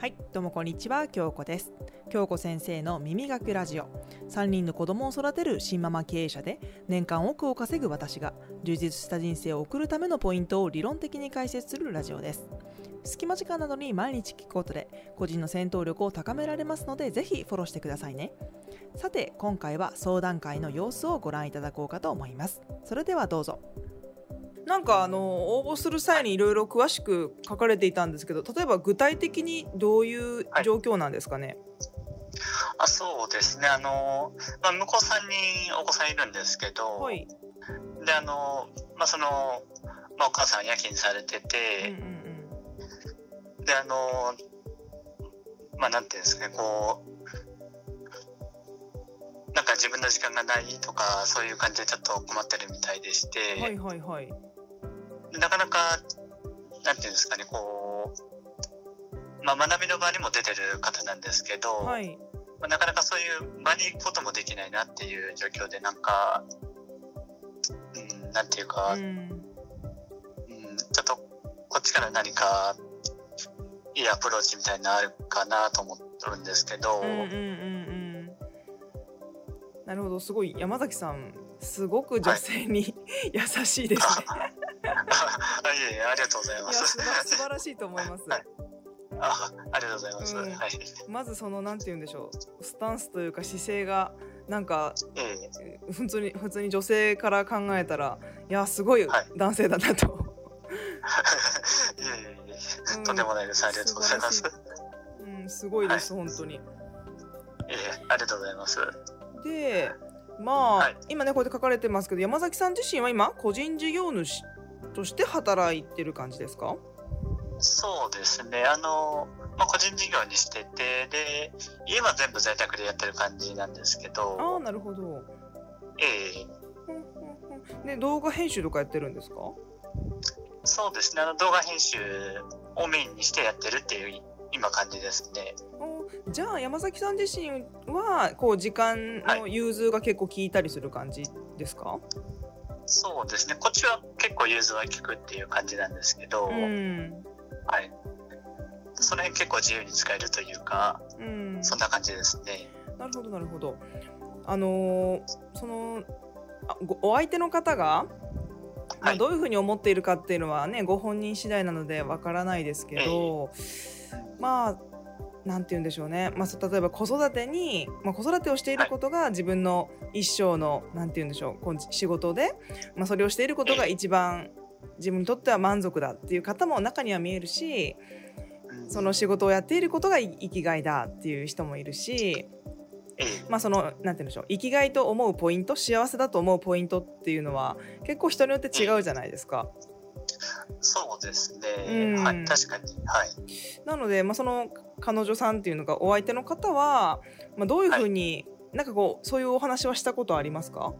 はい、どうもこんにちは、京子です。京子先生の耳学ラジオ。3人の子供を育てる新ママ経営者で、年間億を稼ぐ私が、充実した人生を送るためのポイントを理論的に解説するラジオです。隙間時間などに毎日聞くことで、個人の戦闘力を高められますので、ぜひフォローしてくださいね。さて、今回は相談会の様子をご覧いただこうかと思います。それではどうぞ。なんかあの応募する際にいろいろ詳しく書かれていたんですけど例えば具体的にどういう状況なんですかね、あそうですね。あの、まあ、向こう3人お子さんいるんですけど、はい、であの、まあそのまあ、お母さん夜勤されてて、うんうんうん、であのまあなんていうんですかねこうなんか自分の時間がないとかそういう感じでちょっと困ってるみたいでして、はいはいはいなかなかなんていうんですかねこう、まあ、学びの場にも出てる方なんですけど、はい。まあ、なかなかそういう場に行くこともできないなっていう状況でなんか、うん、なんていうか、うん。うん、ちょっとこっちから何かいいアプローチみたいなのあるかなと思ってるんですけど、うんうんうんうん。なるほどすごい。山崎さんすごく女性に、優しいですね あいえいえありがとうございます。素晴素晴らしいと思います、はいあありがとうございます。うんはい。まずそのなんて言うんでしょうスタンスというか姿勢がなんかええ普通に普通に女性から考えたらいやすごいはい男性だなと、いえいえいえうんとんでもないです。ありがとうございます。うん、すごいです、本当に。ええありがとうございます。でまあ、はい今ねこうやって書かれてますけど山崎さん自身は今個人事業主として働いてる感じですか？そうですね。あの、まあ、個人事業にしてて、で、家は全部在宅でやってる感じなんですけああど、なるほど。ええふんふんふんで動画編集とかやってるんですか？そうですね。あの動画編集をメインにしてやってるっていう今感じですね。おじゃあ山崎さん自身はこう時間の融通が結構効いたりする感じですか、そうですね。こっちは結構融通は効くっていう感じなんですけど、うんはい。その辺結構自由に使えるというか、うん、そんな感じですね。なるほどなるほど。あのーそのお相手の方が、まあ、はいどういうふうに思っているかっていうのはねご本人次第なのでわからないですけど、まあなんて言うんでしょうね、まあ、例えば子育てに、まあ、子育てをしていることが自分の一生のなんて言うんでしょう仕事で、まあ、それをしていることが一番自分にとっては満足だっていう方も中には見えるしうんその仕事をやっていることが生きがいだっていう人もいるし。ええまあそのなんて言うんでしょう生きがいと思うポイント幸せだと思うポイントっていうのは結構人によって違うじゃないですか。そうですね。うんはい、確かに。はい。なので、まあ、その彼女さんっていうのがお相手の方は、まあ、どういうふうに、なんかこうそういうお話はしたことありますか？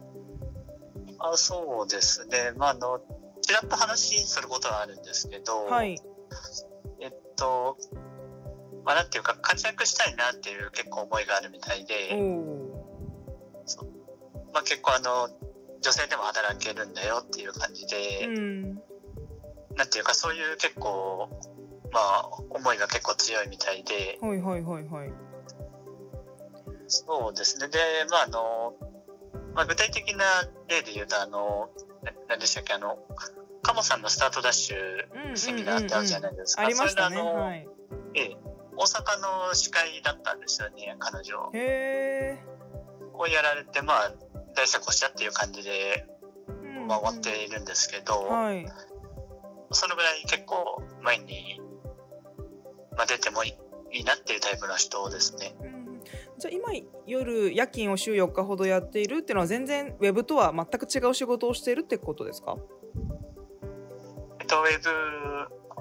あそうですね。まあ、あの、ちらっと話することはあるんですけど、はい。えっと、まあ、なんていうか、活躍したいなっていう結構思いがあるみたいおで、ーまあ、結構あの、女性でも働けるんだよっていう感じで、うん。なんていうか、そういう結構、まあ、思いが結構強いみたいで、はいはいはいはい。そうですね。で、まあ、あの、まあ、具体的な例で言うと、あの、な何でしたっけ、あの、カモさんのスタートダッシュセミナーってあるじゃないですか。ありましたね。それのあのはい。ええ、大阪の司会だったんですよね、彼女。へえ。をやられて、まあ、大成功したっていう感じで、うんまあ、終わっているんですけど、はい。そのぐらい結構前に、まあ、出てもいいなっていうタイプの人ですね。うん。じゃあ今夜夜勤を週4日ほどやっているっていうのは全然ウェブとは全く違う仕事をしているってことですか？えっと、ウェブ、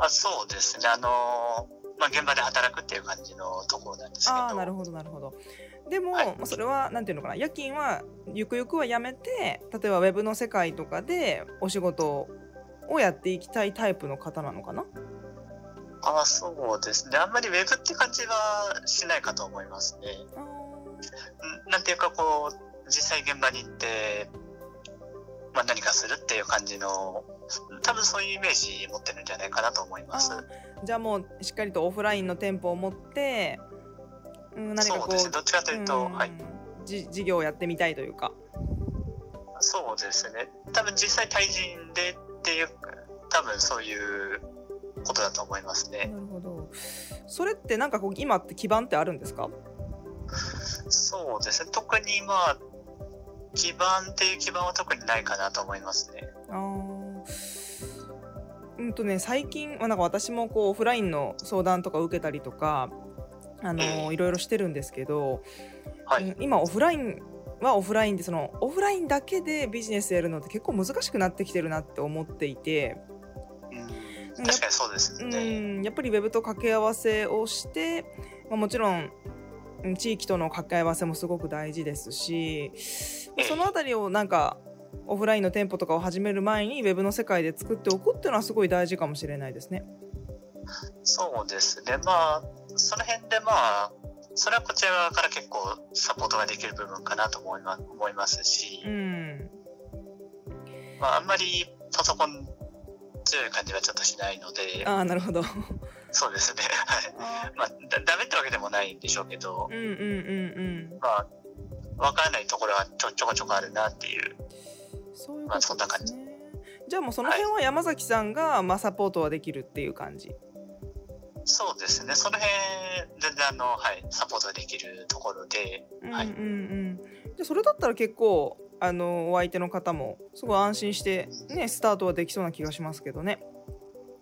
あそうですね、あの、まあ、現場で働くっていう感じのところなんですけど、ああなるほどなるほど。でも、はい。まあ、それはなんていうのかな夜勤はゆくゆくはやめて例えばウェブの世界とかでお仕事をやっていきたいタイプの方なのかな？あそうですね、あんまりウェブって感じはしないかと思いますね。なんていうか、こう、実際現場に行って、まあ、何かするっていう感じの多分そういうイメージ持ってるんじゃないかなと思います。じゃあもうしっかりとオフラインの店舗を持って、うん、何かこうそうですね。どっちかというと、うんはい。じ事業をやってみたいというか。そうですね。多分実際対人でっていう、多分そういうことだと思いますね。なるほど。それってなんかこう今って基盤ってあるんですか？そうですね。特にまあ、基盤っていう基盤は特にないかなと思いますね。うんとね最近まあなんか私もこうオフラインの相談とか受けたりとかあのええいろいろしてるんですけど、はい。うん今オフラインはオフラインでそのオフラインだけでビジネスやるのって結構難しくなってきてるなって思っていて、うん、確かにそうですうね。ん、やっぱりウェブと掛け合わせをして、まあ、もちろんうん地域との掛け合わせもすごく大事ですしまあそのあたりをなんかオフラインの店舗とかを始める前にウェブの世界で作っておくっていうのはすごい大事かもしれないですね。そうですね。まあ、その辺でまあ、それはこちら側から結構サポートができる部分かなと思いま思いますし、うん、まあ、あんまりパソコン強い感じはちょっとしないので、ああなるほど。そうですね。はい。まあ、だダメってわけでもないんでしょうけどう、んうんうんうん。まあ、わからないところはちょちょこちょこあるなっていう。そういうまあそんな感じ。じゃあもうその辺は山崎さんが、まあ、サポートはできるっていう感じ。そうですね。その辺、あの、はい、サポートできるところで、はいうんうんうん。じゃあそれだったら結構あのお相手の方もすごい安心してねスタートはできそうな気がしますけどね。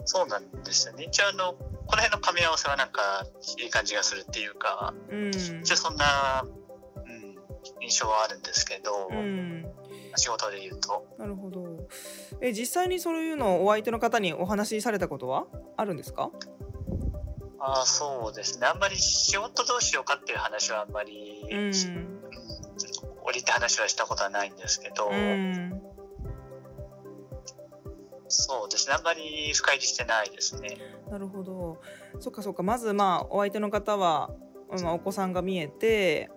そうなんですよね。一応あの、この辺の噛み合わせはなんか、いい感じがするっていうか、うん。一応そんな、うん、印象はあるんですけど、うん。仕事で言うと。なるほど。え実際にそういうのをお相手の方にお話しされたことはあるんですか？ああ、そうですね。あんまり仕事どうしようかっていう話はあんまり、うん。うん降りて話はしたことはないんですけど、うん。そうですね。あんまり深入りしてないですね。なるほど。そっかそっか。まずまあお相手の方は、まあ、お子さんが見えて。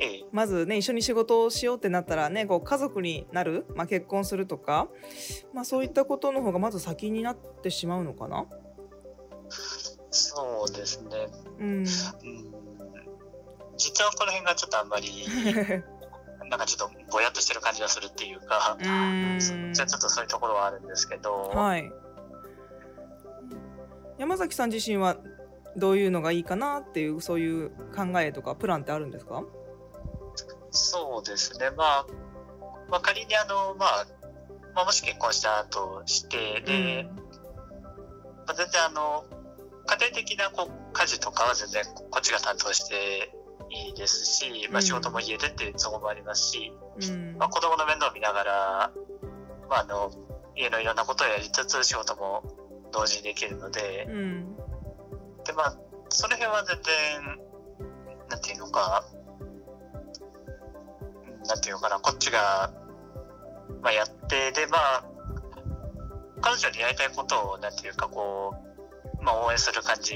ええ、まずね一緒に仕事をしようってなったらねこう家族になる、まあ、結婚するとか、まあ、そういったことの方がまず先になってしまうのかな？そうですね。うん、うん、実はこの辺がちょっとあんまり、なんかちょっとぼやっとしてる感じがするっていうか、うんじゃあちょっとそういうところはあるんですけど、はい。山崎さん自身はどういうのがいいかなっていうそういう考えとかプランってあるんですか？そうですね。まあ、まあ、仮にあの、まあ、まあ、もし結婚したとして、で、まあ、全然あの、家庭的なこう家事とかは全然こっちが担当していいですし、まあ、仕事も家でっていう都合もありますし、うん。まあ、子供の面倒を見ながら、まあ、あの、家のいろんなことをやりつつ仕事も同時にできるので、うん。で、まあ、その辺は全然、なんていうのか、うんなんていうのかな、こっちが、まあ、やって、で、まあ、彼女にやりたいことを、なんていうか、こう、まあ、応援する感じ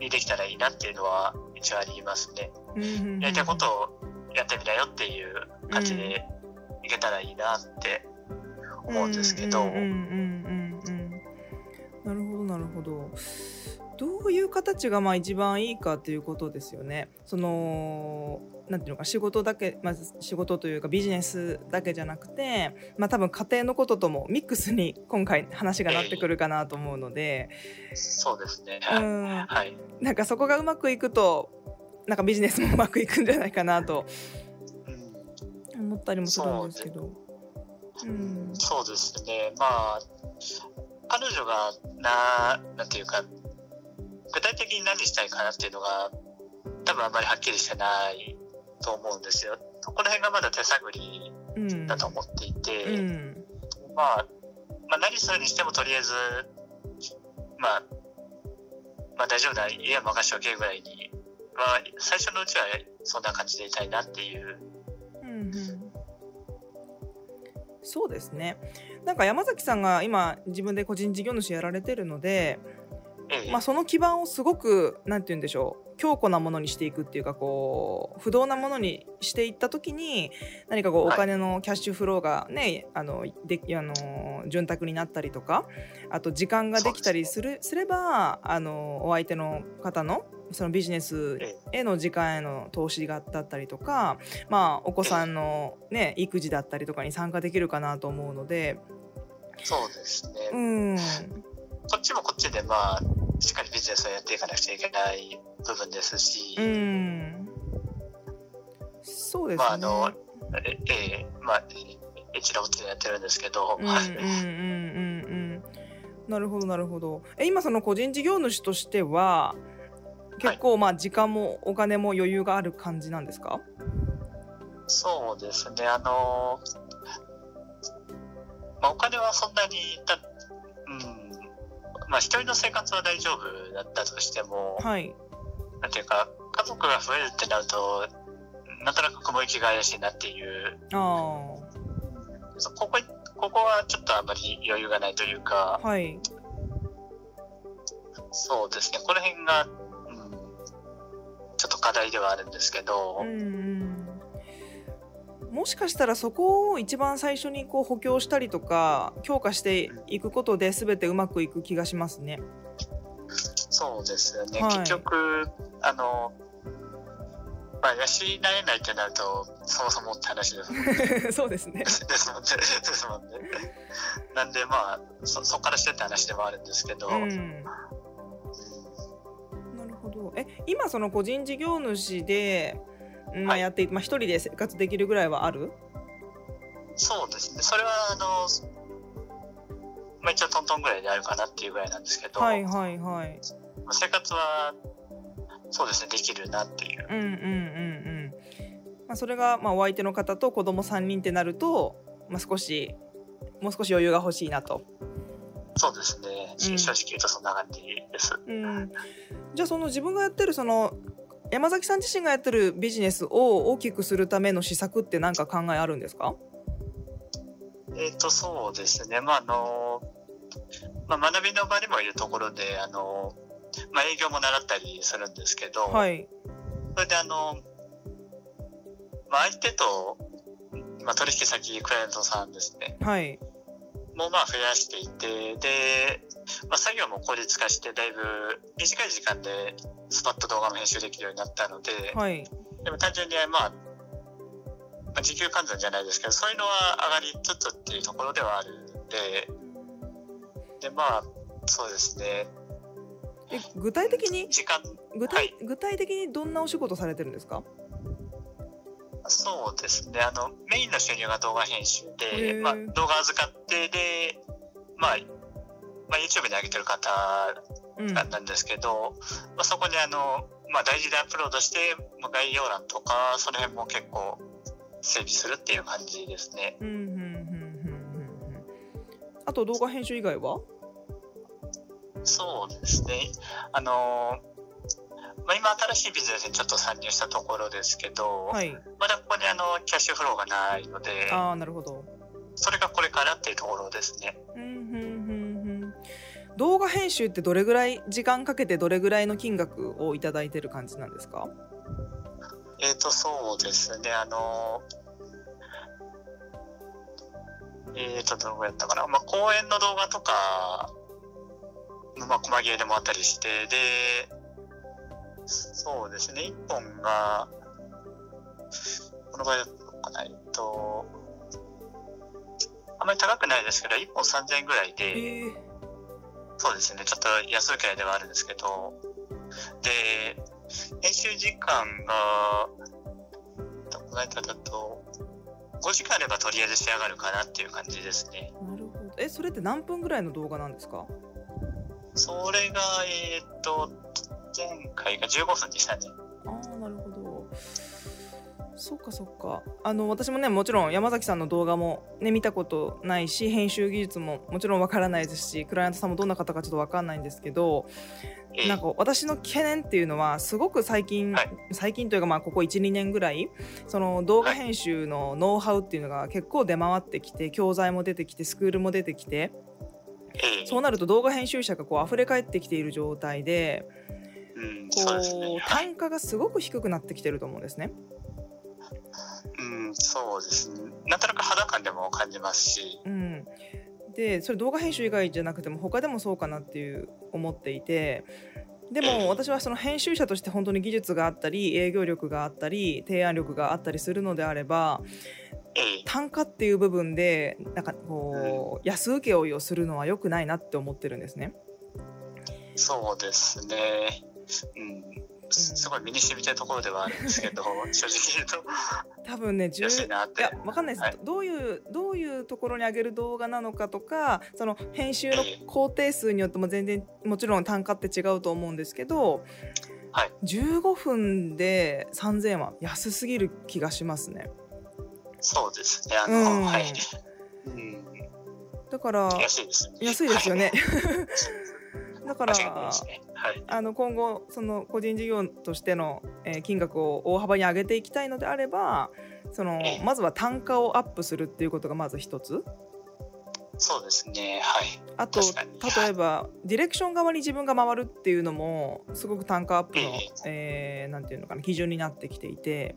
にできたらいいなっていうのは一応ありますね。うんやりたいことをやってみなよっていう感じでいけたらいいなって思うんですけど、なるほどなるほどどういう形がまあ一番いいかっていうことですよねそのなんていうのか仕事だけまず仕事というかビジネスだけじゃなくてまあ多分家庭のことともミックスに今回話がなってくるかなと思うので、そうですね。はい。うん はい。なんかそこがうまくいくとなんかビジネスもうまくいくんじゃないかなとうん思ったりもするんですけど。うんそうですね。まあ、彼女がな、なんていうか、具体的に何したいかなっていうのが、多分あんまりはっきりしてないと思うんですよ。この辺がまだ手探りうんだと思っていて、うんまあ、まあ、何するにしてもとりあえず、まあ、まあ大丈夫だ、家は任しておけぐらいに、まあ、最初のうちはそんな感じでいたいなっていう。うんうんそうですねなんか山崎さんが今自分で個人事業主やられてるのでええまあ、その基盤をすごくなんて言うんでしょう強固なものにしていくっていうかこう不動なものにしていった時に何かこうおはい。金のキャッシュフローがね、あのであの潤沢になったりとかあと時間ができたりするすればあのお相手の方のそのビジネスえへの時間への投資がだったりとか、まあ、お子さんの、ね、育児だったりとかに参加できるかなと思うので、そうですね。うん、こっちもこっちでまあ、しっかりビジネスをやっていかなくちゃいけない部分ですし、うん、そうですね。まああのえええまあ、えちらこっちでやってるんですけど、うんうんうんうんうん。なるほどなるほど。え今その個人事業主としては結構まあ時間もお金も余裕がある感じなんですか、そうですね、あの、まあ、お金はそんなにた、うん、まあ、一人の生活は大丈夫だったとしても、はい。なんていうか、家族が増えるってなると、なんとなく雲行きが怪しいなっていう、あそここここはちょっとあまり余裕がないというかあ、はい。そうですね、この辺が、うん、ちょっと課題ではあるんですけど、うんうんもしかしたらそこを一番最初にこう補強したりとか強化していくことで全てうまくいく気がしますね。そうですよね、はい結局、あの、まあ、養えないってなると、そもそもって話ですもんね。そうですね。ですもんね。ですもんね。なんで、まあ、そ、そこからしてって話でもあるんですけど、うんなるほど。え、今その個人事業主で、まあはいやっていて、まあ一人で生活できるぐらいはある？そうですね。それは、あの、まあ、一応トントンぐらいであるかなっていうぐらいなんですけど、はいはいはい。まあ生活は、そうですね、できるなっていう。うんうんうんうん。まあそれがまあお相手の方と子供三人ってなると、まあ少しもう少し余裕が欲しいなと。そうですね。うん正直言うとそんな感じです。うん。じゃあその自分がやってるその山崎さん自身がやってるビジネスを大きくするための施策って何か考えあるんですか？えっ、と、そうですね。まあ、あの、まあ、学びの場にもいるところで、あの、まあ、営業も習ったりするんですけど、はい。それであの、まあ、相手と、まあ、取引先、クライアントさんですね、はい。もうまあ増やしていて、で、まあ、作業も効率化して、だいぶ短い時間でスパッと動画も編集できるようになったので、はい。でも単純に、まあ、まあ、時給換算じゃないですけど、そういうのは上がりつつっていうところではあるんで、で、まあ、そうですね、え具体的に時間、具体,、はい具体的にどんなお仕事されてるんですか？そうですね、あの、メインの収入が動画編集で、まあ、動画預かって、で、まあ、まあ、YouTube に上げてる方うん。なんですけど、まあ、そこにあの、まあ、大事でアップロードして、まあ概要欄とか、その辺も結構整備するっていう感じですね。うんうんうんうんうんうん。あと動画編集以外は？そうですね。あのまあ、今新しいビジネスにちょっと参入したところですけど、はい。まだここにあのキャッシュフローがないので、ああなるほど。それがこれからっていうところですね。うんうんうんうん。動画編集ってどれぐらい時間かけてどれぐらいの金額をいただいてる感じなんですか？えっ、と、そうですね。あのえっ、と、どうやったかな。まあ、公演の動画とか、まあ、細切れでもあったりして、で、そうですね。1本が、この場合だとかな、えっと、あまり高くないですけど、1本3000円ぐらいで、ええそうですね。ちょっと安いくらいではあるんですけど、で、編集時間が、この間だと、5時間あればとりあえず仕上がるかなっていう感じですね。なるほど。えそれって何分ぐらいの動画なんですか？それが、えーっと、前回が15分でしたね。ああなるほど。そっかそっか。あの私もねもちろん山崎さんの動画も、ね、見たことないし編集技術ももちろんわからないですしクライアントさんもどんな方かちょっとわかんないんですけどえーなんか私の懸念っていうのはすごく最近、はい。最近というかまあここ12年ぐらいその動画編集のノウハウっていうのが結構出回ってきて教材も出てきてスクールも出てきてそうなると動画編集者がこう溢れ返ってきている状態でうん、こそう。単価がすごく低くなってきてると思うんですね。うん、そうですね。なんとなく肌感でも感じますし、うん、でそれ動画編集以外じゃなくても他でもそうかなっていう思っていてでええも 私はその編集者として本当に技術があったり営業力があったり提案力があったりするのであればええ単価っていう部分でなんかこう安請け負いをするのは良くないなって思ってるんですね。そうですね。うん。すごい身に染みてるところではあるんですけど、正直言うと多分ね10安いなっていや。わかんないです、はいどういうどういうところに上げる動画なのかとかその編集の工程数によっても全然もちろん単価って違うと思うんですけど、はい15分で3000円は安すぎる気がしますねそうですね。あの、うんはい。うん。だから安いですね。安いですよねはい。だからね。はい。あの今後その個人事業としての、えー金額を大幅に上げていきたいのであればそのええまずは単価をアップするっていうことがまず一つそうですね。はい。あと例えばディレクション側に自分が回るっていうのもすごく単価アップの、えーなんていうのかな基準になってきていて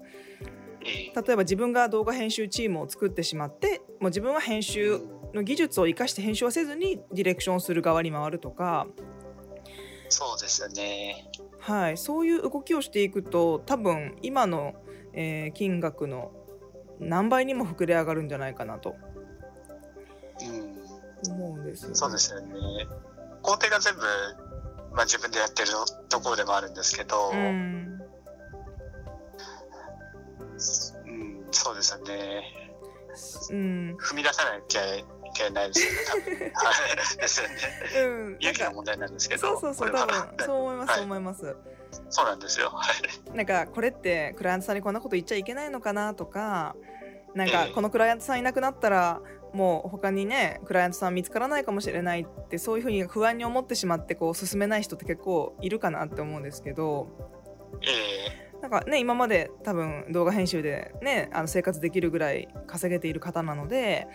ええ例えば自分が動画編集チームを作ってしまってもう自分は編集の技術を生かして編集はせずにディレクションする側に回るとか、そうですね。はい、そういう動きをしていくと多分今の、えー金額の何倍にも膨れ上がるんじゃないかなとうん。思うんですよ、ね。そうですよね。工程が全部、まあ自分でやってるところでもあるんですけど、ううん、んそうですよね。うん踏み出さなきゃいけないですよね、多分。はい。ですよね。うん、勇気の問題なんですけど、そうそうそうこれは多分そう思います、はいそう思いますそうなんですよ。はい。なんかこれってクライアントさんにこんなこと言っちゃいけないのかなとかなんかええこのクライアントさんいなくなったらもう他にねクライアントさん見つからないかもしれないってそういうふうに不安に思ってしまってこう進めない人って結構いるかなって思うんですけどえなんかね今まで多分動画編集でねあの生活できるぐらい稼げている方なので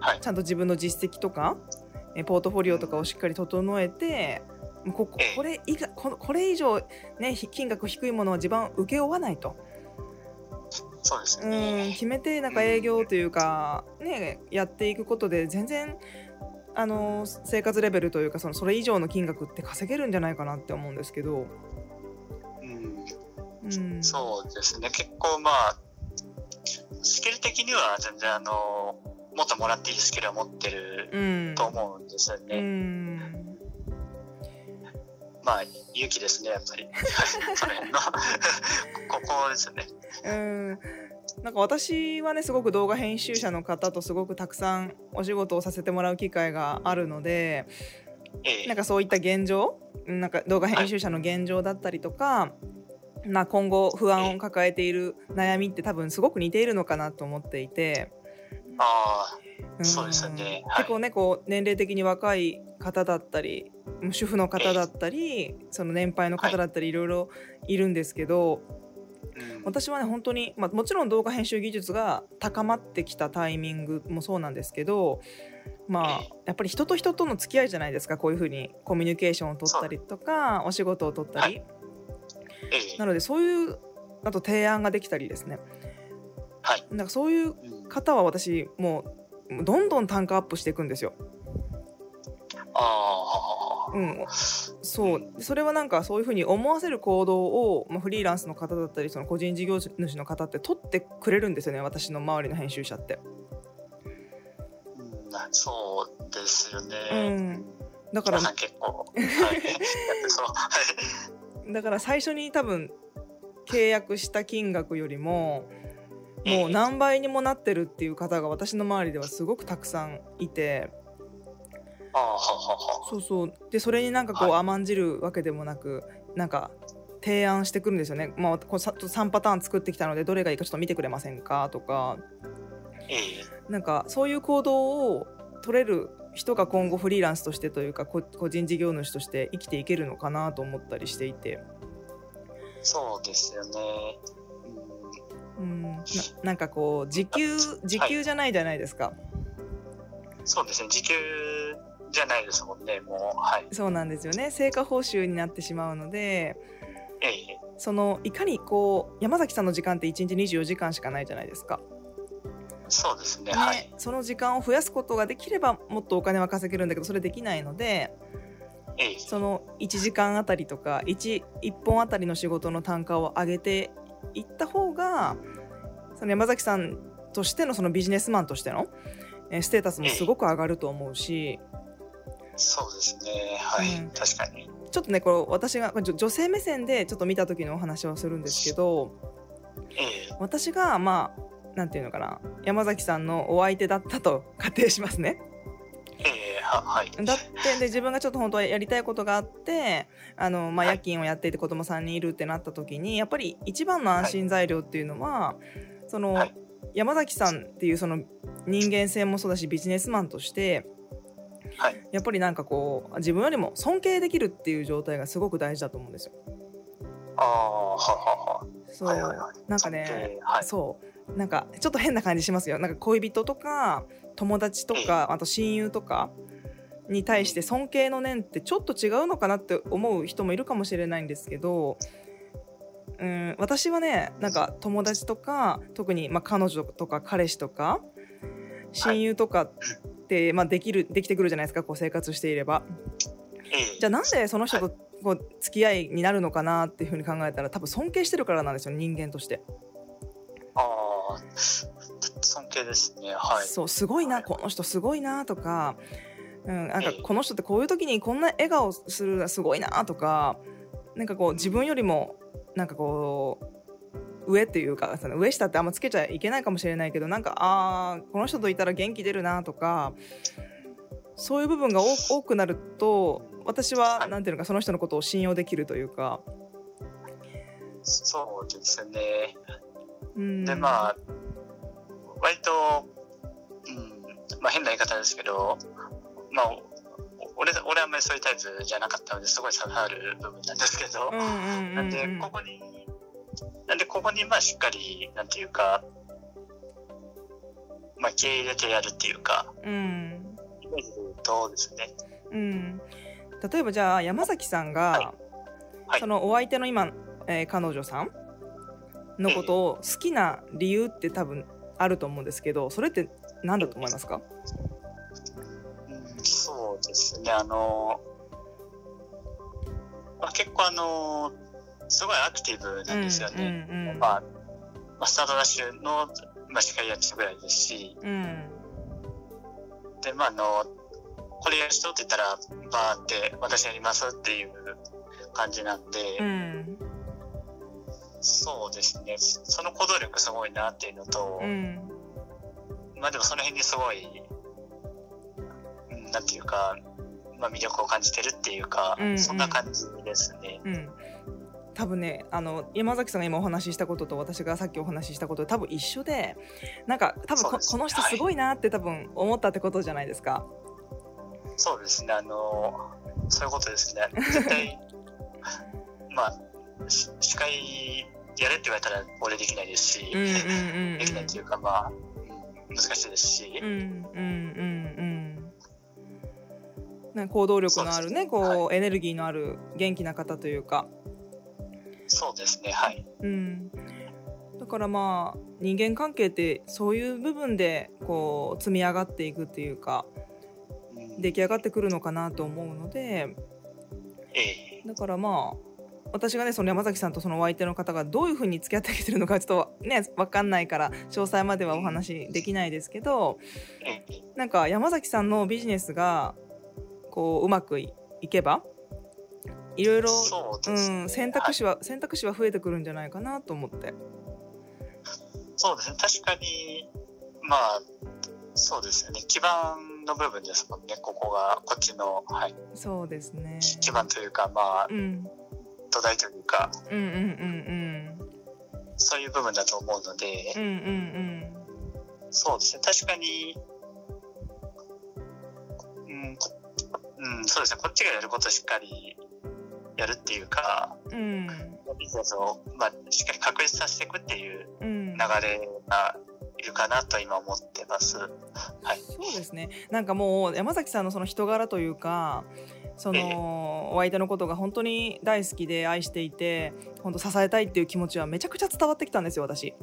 はいちゃんと自分の実績とかえポートフォリオとかをしっかり整えてここれ以外このこれ以上、ね、ひ金額低いものは自分は請け負わないと。そうですうんね。決めてなんか営業というか、ね、やっていくことで全然あの生活レベルというかそのそれ以上の金額って稼げるんじゃないかなって思うんですけど、うん、うん、そうですね。結構まあ、スキル的には全然あの、もっともらっていいスキルを持ってるうんと思うんですようね。んまあ、勇気ですね、やっぱり。その辺の、ここですね。うんなんか私はねすごく動画編集者の方とすごくたくさんお仕事をさせてもらう機会があるのでええなんかそういった現状なんか動画編集者の現状だったりとか、まあ、今後不安を抱えている悩みって多分すごく似ているのかなと思っていて。あうんそうですよね。はい。結構ねこう年齢的に若い方だったり主婦の方だったりその年配の方だったりいろいろいるんですけど、あ、うん、私はね本当に、まあ、もちろん動画編集技術が高まってきたタイミングもそうなんですけどまあえやっぱり人と人との付き合いじゃないですかこういうふうにコミュニケーションを取ったりとかお仕事を取ったり、はええ。なのでそういうあと提案ができたりですねはい。なんかそういううん方は私もうどんどん単価アップしていくんですよ。ああ、うん、そうでそれはなんかそういうふうに思わせる行動を、まあ、フリーランスの方だったりその個人事業主の方って取ってくれるんですよね私の周りの編集者って。うん、そうですよね。うんだから結構、はい。だから最初に多分契約した金額よりもええもう何倍にもなってるっていう方が私の周りではすごくたくさんいて。ああ、ははは。そうそう。でそれになんかこうはい。甘んじるわけでもなくなんか提案してくるんですよね、まあ、こうさ3パターン作ってきたのでどれがいいかちょっと見てくれませんかとか。ええ。なんかそういう行動を取れる人が今後フリーランスとしてというかこ個人事業主として生きていけるのかなと思ったりしていて、そうですよね。ななんかこう時給時給じゃないじゃないですか。そうですね、時給じゃないですもんね、もう。はい。そうなんですよね成果報酬になってしまうのでええそのいかにこう山崎さんの時間って1日24時間しかないじゃないですか。そうですね、ねはい。その時間を増やすことができればもっとお金は稼げるんだけどそれできないのでええその1時間あたりとか 1, 1本あたりの仕事の単価を上げていった方がその山崎さんとしてのそのビジネスマンとしてのえーステータスもすごく上がると思うしそうですね、はい。うん確かに。ちょっとねこれ私が女女性目線でちょっと見た時のお話をするんですけどええ私がまあなんていうのかな山崎さんのお相手だったと仮定しますね。ええは、はい。だってで自分がちょっと本当はやりたいことがあってあの、まあ、はい夜勤をやっていて子供3人いるってなった時にやっぱり一番の安心材料っていうのは、その、はい山崎さんっていうその人間性もそうだしビジネスマンとしてはい。やっぱりなんかこう自分よりも尊敬できるっていう状態がすごく大事だと思うんですよ。ああ、ははは。そう、はいはいはいなんかね、ええはい。そうなんかちょっと変な感じしますよなんか恋人とか友達とかあと親友とかに対して尊敬の念ってちょっと違うのかなって思う人もいるかもしれないんですけどうん私はねなんか友達とか特にまあ彼女とか彼氏とか親友とかって、まあ、できるできてくるじゃないですかこう生活していれば。ええじゃあなんでその人とこう付き合いになるのかなっていうふうに考えたら多分尊敬してるからなんですよ人間として。ああ、尊敬ですね。はい。そうすごいなはいこの人すごいなとか、うん、なんかええこの人ってこういう時にこんな笑顔するのすごいなとかなんかこう自分よりもなんかこう上っていうかその上下ってあんまつけちゃいけないかもしれないけどなんかあーこの人といたら元気出るなとかそういう部分が多多くなると私ははいなんていうのかその人のことを信用できるというか。そうですね。うん、で、まあ、割と、うん、まあ変な言い方ですけど、まあ、お俺、俺はあんまりそういうタイプじゃなかったので、すごい刺さる部分なんですけど、なんで、ここに、なんで、ここに、まあ、しっかり、なんていうか、まあ、気合い入れてやるっていうか、うんイメージで言うとですね、うん、例えばじゃあ山崎さんが、はい。はい。そのお相手の今、えー彼女さんのことを好きな理由って多分あると思うんですけどそれって何だと思いますか、うん、そうですね、あの、まあ、結構あの、すごいアクティブなんですよね。うんうんまあ、まあ、スタートダッシュの、まあ、司会やってたぐらいですし、うん。で、まあ、あの、これやる人って言ったら、バーって私やりますっていう感じなんで、うん。そうですね、その行動力すごいなっていうのと、うん。まあでもその辺にすごい、うんなんていうか、まあ魅力を感じてるっていうか、うんうん。そんな感じですね。うん。多分ねあの山崎さんが今お話ししたことと私がさっきお話ししたこと多分一緒でなんか多分こ,、この人すごいなって多分思ったってことじゃないですか。そうですね、あの、そういうことですね。絶対、まあ、し司会やれって言われたら俺できないですし、うんうんうんうん。できないっていうか、まあ、うん難しいですし、うんうん行動力のあるねね。こう、エネルギーのある元気な方というか、そうですね、はい。うん、だからまあ人間関係ってそういう部分でこう積み上がっていくっていうかうん。出来上がってくるのかなと思うので。ええ。だからまあ私がねその山崎さんとそのお相手の方がどういうふうに付き合ってきてるのかちょっとね分かんないから詳細まではお話できないですけどええ。なんか山崎さんのビジネスがこううまくいいけばいろいろそうですね。うん、選択肢は、選択肢は増えてくるんじゃないかなと思って。そうですね、確かに、まあ、そうですよね、基盤の部分ですもんね、ここが、こっちの、はい、そうですね。基盤というか、まあう、ん、土台というか、うんうんうん。そういう部分だと思うので、うんうんうん。そうですね、確かに、うん、そうですね、こっちがやることをしっかりやるっていうか、うんうんビジネスを、まあ、しっかり確立させていくっていううん流れがいるかなと今思ってます。はい。そうですねなんかもう山崎さんのその人柄というかそのお相手のことが本当に大好きで愛していて本当支えたいっていう気持ちはめちゃくちゃ伝わってきたんですよ私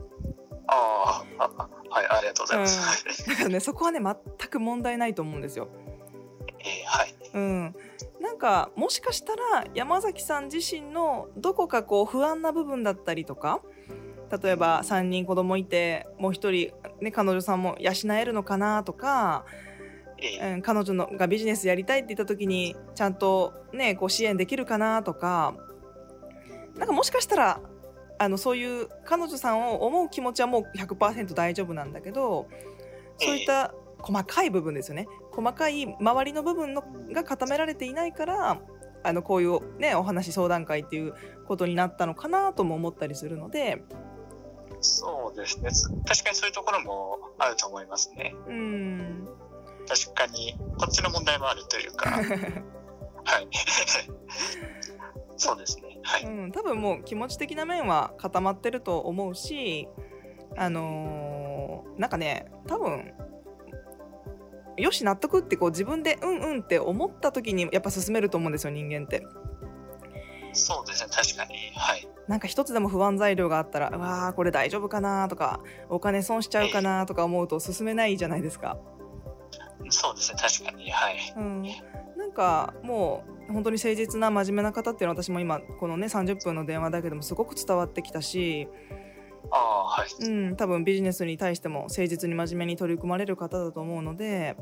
あーあ、はい、ありがとうございます。うんはいだからねそこはね全く問題ないと思うんですよえーはい。うん。なんかもしかしたら山崎さん自身のどこかこう不安な部分だったりとか例えば3人子供いてもう1人、ね、彼女さんも養えるのかなとかえーうん、彼女のがビジネスやりたいって言った時にちゃんとねこう支援できるかなとかなんかもしかしたらあのそういう彼女さんを思う気持ちはもう100%大丈夫なんだけどそういった細かい部分ですよね細かい周りの部分のが固められていないからあのこういうねお話相談会っていうことになったのかなとも思ったりするのでそうですね。つ確かにそういうところもあると思いますね。うん確かに、こっちの問題もあるというか、はい。そうですね。はい。うん、多分もう気持ち的な面は固まってると思うしあのーなんかね多分よし納得ってこう自分でうんうんって思った時にやっぱ進めると思うんですよ人間って。そうですね。確かに。はい。なんか一つでも不安材料があったらうわーこれ大丈夫かなとかお金損しちゃうかなとか思うと進めないじゃないですか。そうですね。確かに。はい。うん、なんかもう本当に誠実な真面目な方っていうのは私も今このね30分の電話だけでもすごく伝わってきたしああ、はい。うん、多分ビジネスに対しても誠実に真面目に取り組まれる方だと思うので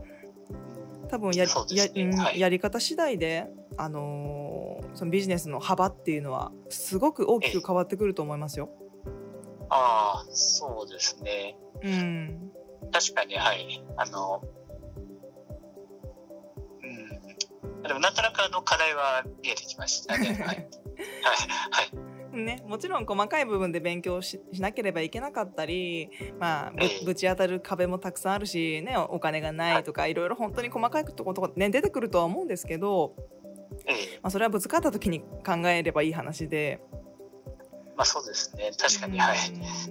多分や,、そうでやはいやり方次第で、あのーそのビジネスの幅っていうのはすごく大きく変わってくると思いますよ。ああ、そうですね。うん、確かに、はい。あの、うん。でも、なんとなくあの課題は見えてきましたね。はい。はい。はい。ね、もちろん細かい部分で勉強ししなければいけなかったり、まあ、ぶち当たる壁もたくさんあるし、ね、おお金がないとかいろいろ本当に細かいところとか、ね、出てくるとは思うんですけど、ええまあ、それはぶつかった時に考えればいい話で。まあそうですね。確かに、はい。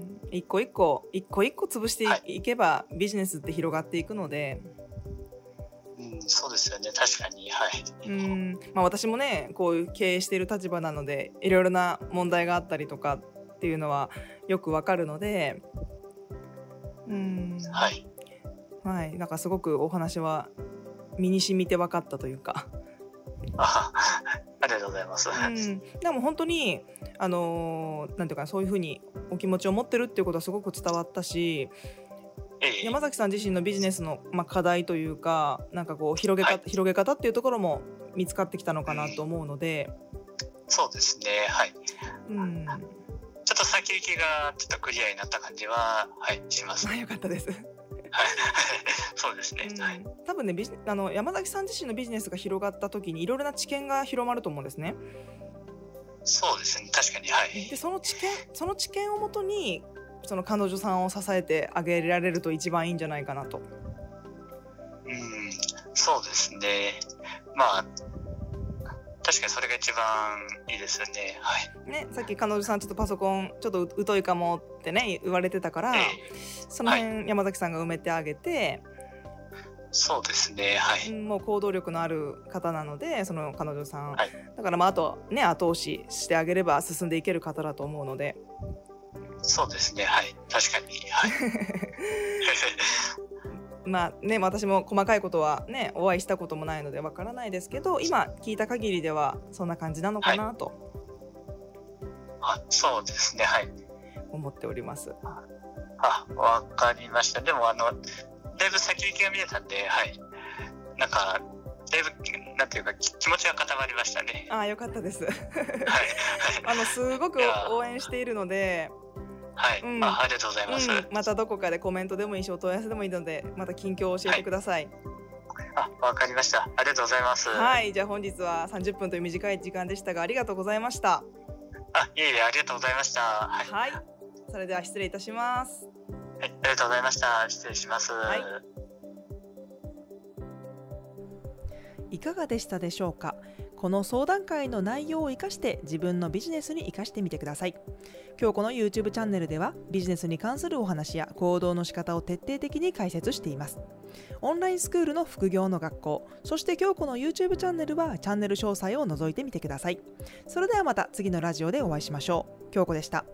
うん一個一個一個一個潰してい,、はいけばビジネスって広がっていくので、うん、そうですよね。確かに、はい。うんまあ、私もねこういう経営している立場なのでいろいろな問題があったりとかっていうのはよくわかるので、うんはい。はい、なんかすごくお話は身に染みて分かったというか、あ ありがとうございます。うん、でも本当に、あのーなんていうかなそういうふうにお気持ちを持ってるっていうことはすごく伝わったしええ山崎さん自身のビジネスの、まあ、課題というかなんかこう広げか、はい広げ方っていうところも見つかってきたのかなと思うので、そうですね。はい。うん、まちょっと先行きがちょっとクリアになった感じは、はい、します。あよかったです、はい。そうですね。はい。うん、多分ねビジあの山崎さん自身のビジネスが広がった時にいろいろな知見が広まると思うんですねそうですね。確かに、はい。でその知見その知見をもとにその彼女さんを支えてあげられると一番いいんじゃないかなとうん、そうですね。まあ、確かにそれが一番いいですよね。はい。ね、さっき彼女さんちょっとパソコンちょっと疎いかもってね言われてたからええその辺山崎さんが埋めてあげて、そうですね。はい。うんもう行動力のある方なのでその彼女さん、はいだからまああとね後押ししてあげれば進んでいける方だと思うのでそうですね。はい。確かに。はい。まあね私も細かいことはねお会いしたこともないのでわからないですけど今聞いた限りではそんな感じなのかなとあそうですね。はい。思っております。あ、わかりました。でも、あの、だいぶ先行きが見えたんで、はい。なんか、だいぶ、なんていうか、き気持ちが固まりましたね。ああよかったです。はい。あのすごく応援しているので、はい。うんあありがとうございます。うん、またどこかでコメントでもいいしお問い合わせでもいいのでまた近況を教えてください。あ、わかりました。ありがとうございます。はい、じゃあ本日は30分という短い時間でしたがありがとうございました。あ、いえいえ、ありがとうございました。はい。はい、それでは失礼いたします。はい、ありがとうございました。失礼します。はいいいかがでしたでしょうか？この相談会の内容を生かして自分のビジネスに生かしてみてください今日この YouTube チャンネルではビジネスに関するお話や行動の仕方を徹底的に解説しています。オンラインスクールの副業の学校そして今日この YouTube チャンネルはチャンネル詳細を覗いてみてください。それではまた次のラジオでお会いしましょう。京子でした。